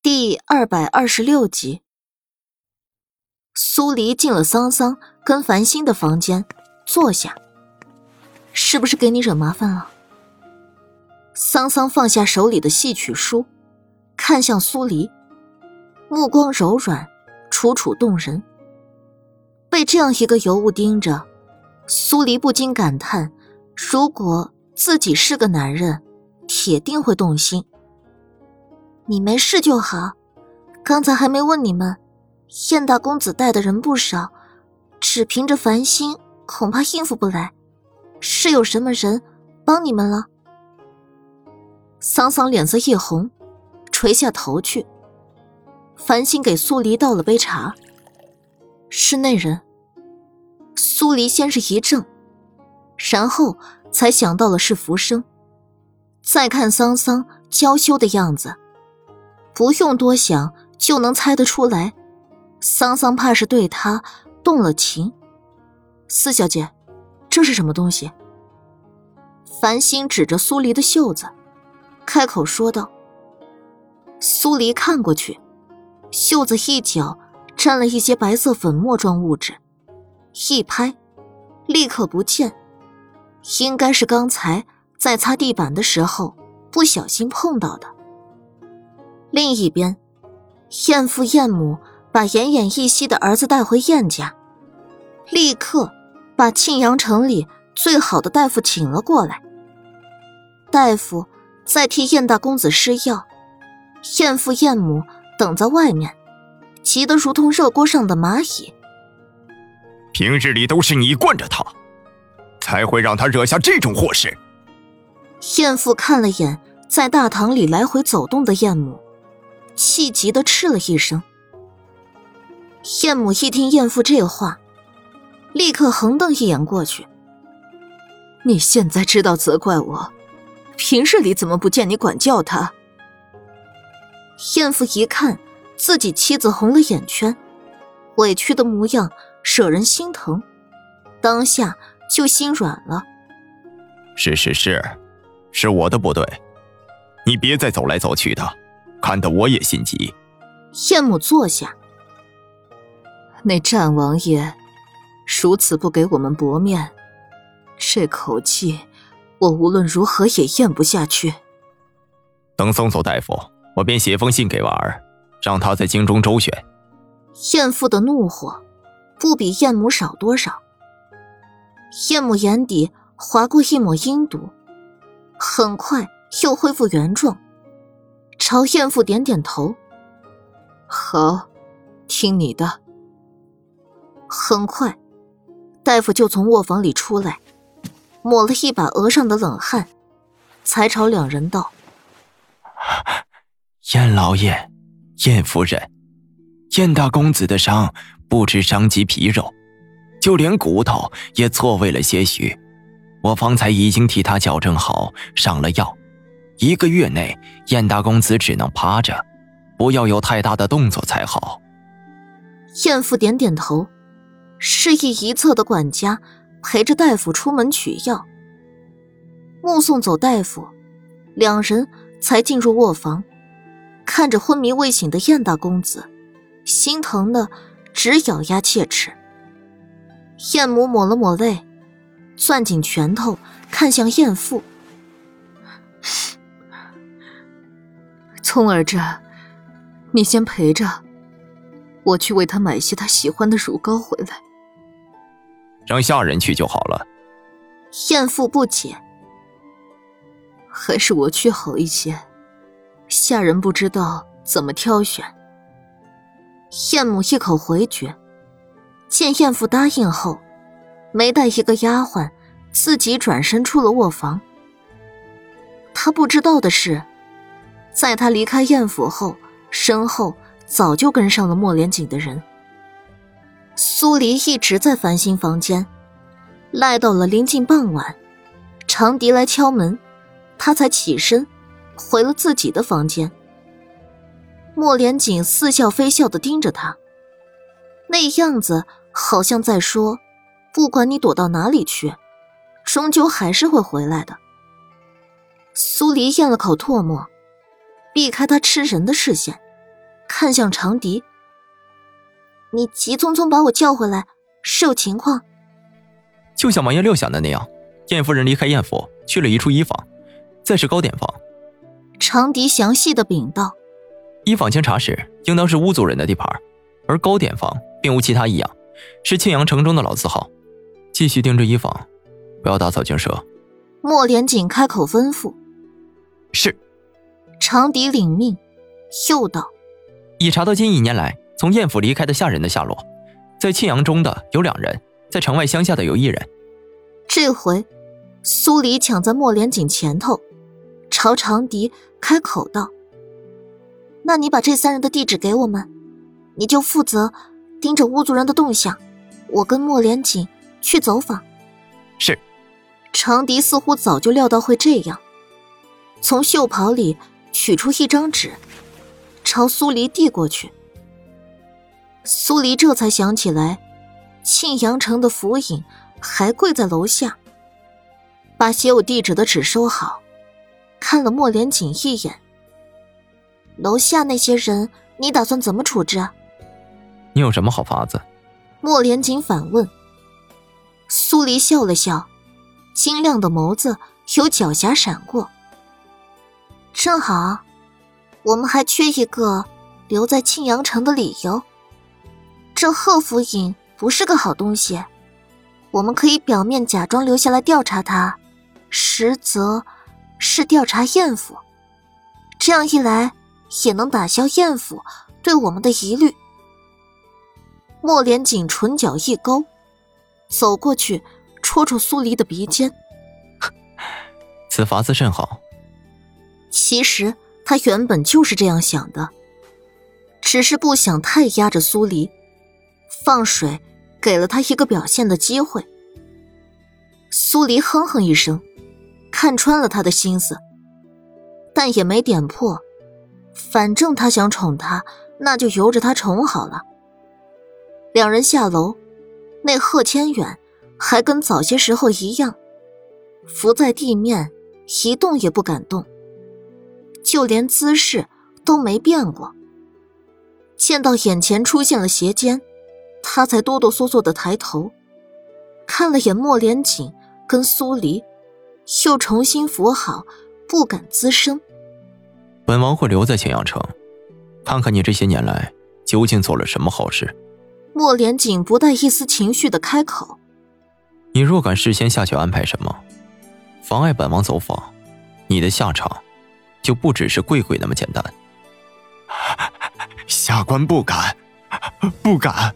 第二百二十六集，苏黎进了桑桑跟繁星的房间，坐下。是不是给你惹麻烦了？桑桑放下手里的戏曲书，看向苏黎，目光柔软，楚楚动人。被这样一个尤物盯着，苏黎不禁感叹：如果自己是个男人，铁定会动心。你没事就好，刚才还没问你们，燕大公子带的人不少，只凭着繁星恐怕应付不来，是有什么人帮你们了？桑桑脸色一红，垂下头去。繁星给苏黎倒了杯茶，是那人。苏黎先是一怔，然后才想到了是浮生，再看桑桑娇羞的样子。不用多想就能猜得出来，桑桑怕是对他动了情。四小姐，这是什么东西？繁星指着苏黎的袖子，开口说道。苏黎看过去，袖子一角沾了一些白色粉末状物质，一拍，立刻不见，应该是刚才在擦地板的时候不小心碰到的。另一边，燕父燕母把奄奄一息的儿子带回燕家，立刻把庆阳城里最好的大夫请了过来。大夫在替燕大公子施药，燕父燕母等在外面，急得如同热锅上的蚂蚁。平日里都是你惯着他，才会让他惹下这种祸事。燕父看了眼在大堂里来回走动的燕母。气急的斥了一声。燕母一听燕父这话，立刻横瞪一眼过去。你现在知道责怪我，平日里怎么不见你管教他？燕父一看自己妻子红了眼圈，委屈的模样惹人心疼，当下就心软了。是是是，是我的不对，你别再走来走去的。看得我也心急。燕母坐下。那战王爷如此不给我们薄面，这口气我无论如何也咽不下去。等送走大夫，我便写封信给婉儿，让他在京中周旋。燕父的怒火不比燕母少多少。燕母眼底划过一抹阴毒，很快又恢复原状。朝燕父点点头，好，听你的。很快，大夫就从卧房里出来，抹了一把额上的冷汗，才朝两人道：“燕老爷，燕夫人，燕大公子的伤不止伤及皮肉，就连骨头也错位了些许。我方才已经替他矫正好，上了药。”一个月内，燕大公子只能趴着，不要有太大的动作才好。燕父点点头，示意一侧的管家陪着大夫出门取药。目送走大夫，两人才进入卧房，看着昏迷未醒的燕大公子，心疼的直咬牙切齿。燕母抹了抹泪，攥紧拳头，看向燕父。聪儿这，你先陪着，我去为他买些他喜欢的乳膏回来。让下人去就好了。燕父不解，还是我去好一些，下人不知道怎么挑选。燕母一口回绝，见燕父答应后，没带一个丫鬟，自己转身出了卧房。他不知道的是。在他离开燕府后，身后早就跟上了莫连锦的人。苏黎一直在繁星房间，赖到了临近傍晚，长笛来敲门，他才起身，回了自己的房间。莫连锦似笑非笑的盯着他，那样子好像在说：“不管你躲到哪里去，终究还是会回来的。”苏黎咽了口唾沫。避开他吃人的视线，看向长笛：“你急匆匆把我叫回来，是有情况？”就像王爷料想的那样，燕夫人离开燕府，去了一处医坊，再是糕点房。长笛详细的禀道：“医坊经查实，应当是巫族人的地盘，而糕点坊并无其他异样，是庆阳城中的老字号。继续盯着医坊，不要打草惊蛇。”莫连锦开口吩咐：“是。”长笛领命，又道：“已查到近一年来从燕府离开的下人的下落，在庆阳中的有两人，在城外乡下的有一人。”这回，苏黎抢在莫连锦前头，朝长笛开口道：“那你把这三人的地址给我们，你就负责盯着巫族人的动向，我跟莫连锦去走访。”是。长笛似乎早就料到会这样，从袖袍里取出一张纸，朝苏黎递过去。苏黎这才想起来，庆阳城的府尹还跪在楼下，把写有地址的纸收好，看了莫连锦一眼。楼下那些人，你打算怎么处置啊？你有什么好法子？莫连锦反问。苏黎笑了笑。晶亮的眸子有狡黠闪过。正好，我们还缺一个留在庆阳城的理由。这贺府尹不是个好东西，我们可以表面假装留下来调查他，实则是调查燕府。这样一来，也能打消燕府对我们的疑虑。莫连锦唇角一勾，走过去。戳戳苏黎的鼻尖，此法子甚好。其实他原本就是这样想的，只是不想太压着苏黎，放水给了他一个表现的机会。苏黎哼哼一声，看穿了他的心思，但也没点破。反正他想宠他，那就由着他宠好了。两人下楼，那贺千远。还跟早些时候一样，伏在地面，一动也不敢动，就连姿势都没变过。见到眼前出现了斜肩，他才哆哆嗦嗦的抬头，看了眼莫连锦跟苏黎，又重新扶好，不敢吱声。本王会留在咸阳城，看看你这些年来究竟做了什么好事。莫连锦不带一丝情绪的开口。你若敢事先下去安排什么，妨碍本王走访，你的下场就不只是跪跪那么简单。下官不敢，不敢。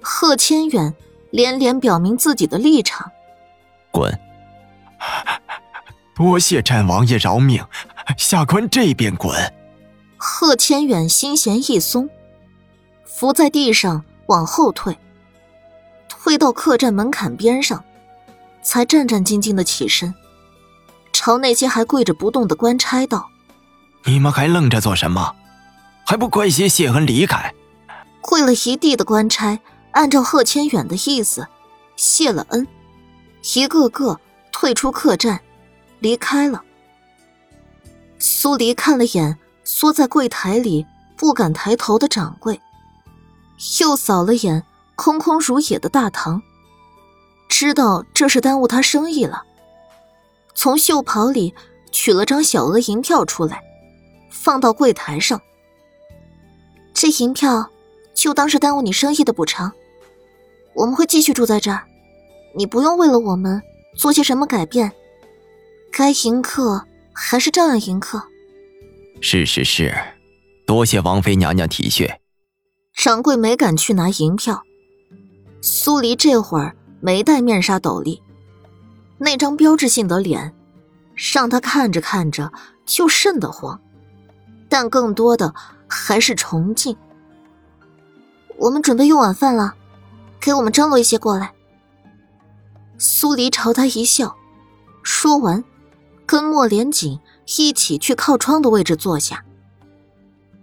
贺千远连连表明自己的立场。滚！多谢战王爷饶命，下官这边滚。贺千远心弦一松，伏在地上往后退。退到客栈门槛边上，才战战兢兢的起身，朝那些还跪着不动的官差道：“你们还愣着做什么？还不快些谢恩离开！”跪了一地的官差按照贺千远的意思谢了恩，一个个退出客栈，离开了。苏黎看了眼缩在柜台里不敢抬头的掌柜，又扫了眼。空空如也的大堂，知道这是耽误他生意了。从袖袍里取了张小额银票出来，放到柜台上。这银票就当是耽误你生意的补偿。我们会继续住在这儿，你不用为了我们做些什么改变。该迎客还是照样迎客。是是是，多谢王妃娘娘体恤。掌柜没敢去拿银票。苏黎这会儿没戴面纱斗笠，那张标志性的脸，让他看着看着就瘆得慌，但更多的还是崇敬。我们准备用晚饭了，给我们张罗一些过来。苏黎朝他一笑，说完，跟莫连锦一起去靠窗的位置坐下。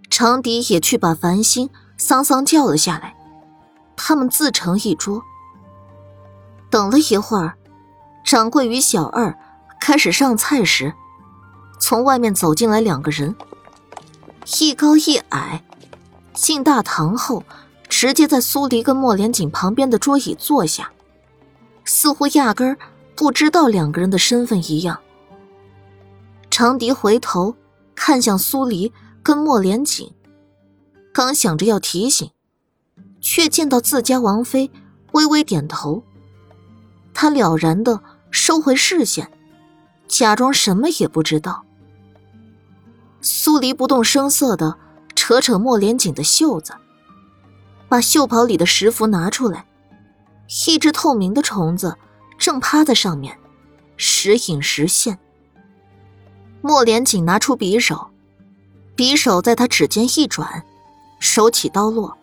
长笛也去把繁星、桑桑叫了下来。他们自成一桌。等了一会儿，掌柜与小二开始上菜时，从外面走进来两个人，一高一矮，进大堂后，直接在苏黎跟莫连锦旁边的桌椅坐下，似乎压根儿不知道两个人的身份一样。长笛回头看向苏黎跟莫连锦，刚想着要提醒，却见到自家王妃微微点头。他了然的收回视线，假装什么也不知道。苏黎不动声色的扯扯莫连锦的袖子，把袖袍里的石符拿出来，一只透明的虫子正趴在上面，时隐时现。莫连锦拿出匕首，匕首在他指尖一转，手起刀落，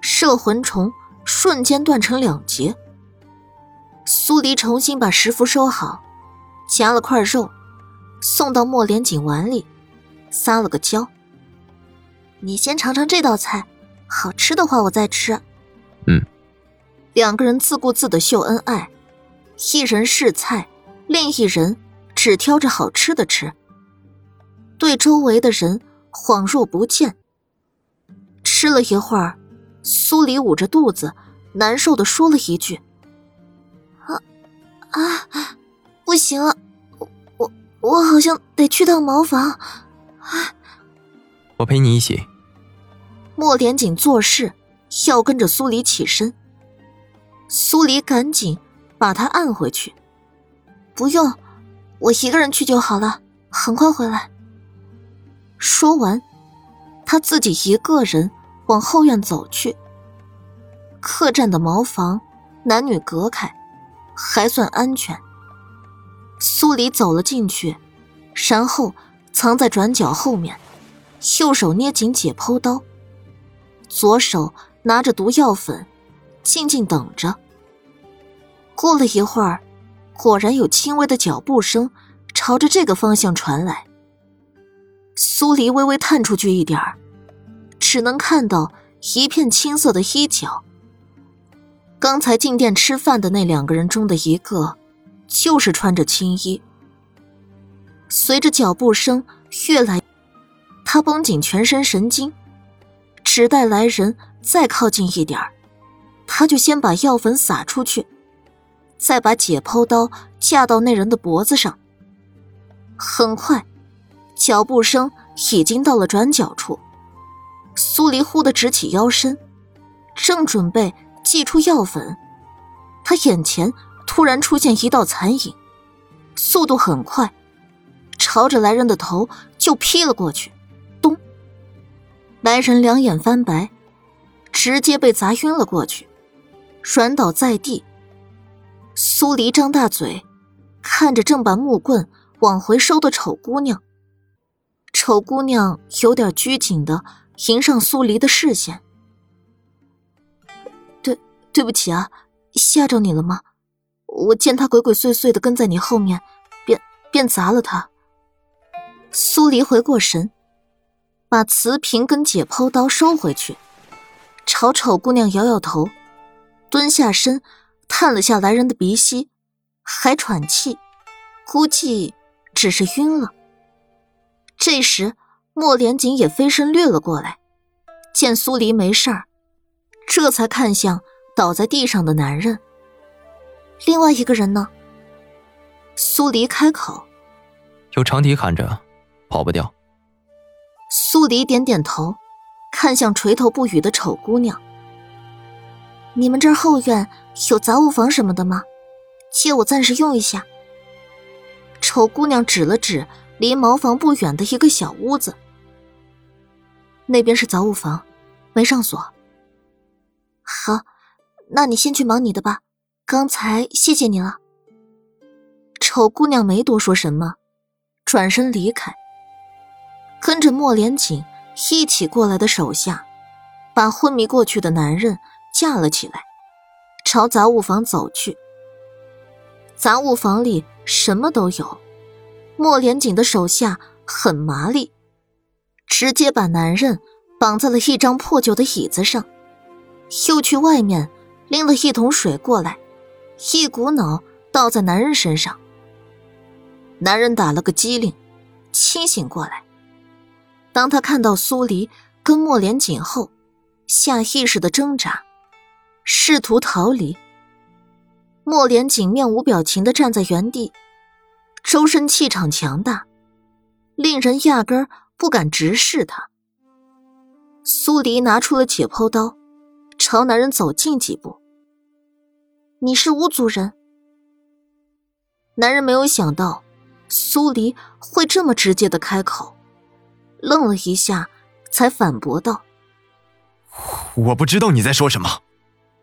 摄魂虫瞬间断成两截。苏黎重新把食符收好，夹了块肉，送到莫连锦碗里，撒了个娇：“你先尝尝这道菜，好吃的话我再吃。”嗯。两个人自顾自的秀恩爱，一人试菜，另一人只挑着好吃的吃，对周围的人恍若不见。吃了一会儿，苏黎捂着肚子，难受的说了一句。啊，不行了，我我我好像得去趟茅房。啊，我陪你一起。莫连锦做事要跟着苏黎起身，苏黎赶紧把他按回去。不用，我一个人去就好了，很快回来。说完，他自己一个人往后院走去。客栈的茅房，男女隔开。还算安全。苏黎走了进去，然后藏在转角后面，右手捏紧解剖刀，左手拿着毒药粉，静静等着。过了一会儿，果然有轻微的脚步声朝着这个方向传来。苏黎微微探出去一点儿只能看到一片青色的衣角。刚才进店吃饭的那两个人中的一个，就是穿着青衣。随着脚步声越来，他绷紧全身神经，只待来人再靠近一点他就先把药粉撒出去，再把解剖刀架到那人的脖子上。很快，脚步声已经到了转角处，苏黎忽的直起腰身，正准备。祭出药粉，他眼前突然出现一道残影，速度很快，朝着来人的头就劈了过去。咚！来人两眼翻白，直接被砸晕了过去，软倒在地。苏黎张大嘴，看着正把木棍往回收的丑姑娘。丑姑娘有点拘谨的迎上苏黎的视线。对不起啊，吓着你了吗？我见他鬼鬼祟祟的跟在你后面，便便砸了他。苏黎回过神，把瓷瓶跟解剖刀收回去，朝丑姑娘摇摇头，蹲下身探了下来人的鼻息，还喘气，估计只是晕了。这时，莫连锦也飞身掠了过来，见苏黎没事儿，这才看向。倒在地上的男人。另外一个人呢？苏黎开口：“有长笛喊着，跑不掉。”苏黎点点头，看向垂头不语的丑姑娘：“你们这儿后院有杂物房什么的吗？借我暂时用一下。”丑姑娘指了指离茅房不远的一个小屋子：“那边是杂物房，没上锁。”好。那你先去忙你的吧，刚才谢谢你了。丑姑娘没多说什么，转身离开，跟着莫连锦一起过来的手下，把昏迷过去的男人架了起来，朝杂物房走去。杂物房里什么都有，莫连锦的手下很麻利，直接把男人绑在了一张破旧的椅子上，又去外面。拎了一桶水过来，一股脑倒在男人身上。男人打了个激灵，清醒过来。当他看到苏黎跟莫连紧后，下意识的挣扎，试图逃离。莫连锦面无表情的站在原地，周身气场强大，令人压根儿不敢直视他。苏黎拿出了解剖刀，朝男人走近几步：“你是巫族人？”男人没有想到苏黎会这么直接的开口，愣了一下，才反驳道：“我不知道你在说什么。”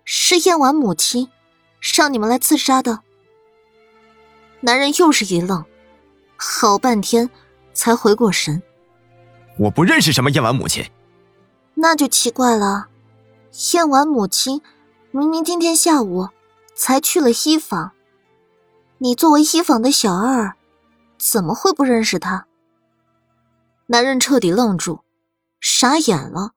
是燕婉母亲。让你们来刺杀的。男人又是一愣，好半天才回过神。我不认识什么燕婉母亲。那就奇怪了，燕婉母亲明明今天下午才去了西坊，你作为西坊的小二，怎么会不认识他？男人彻底愣住，傻眼了。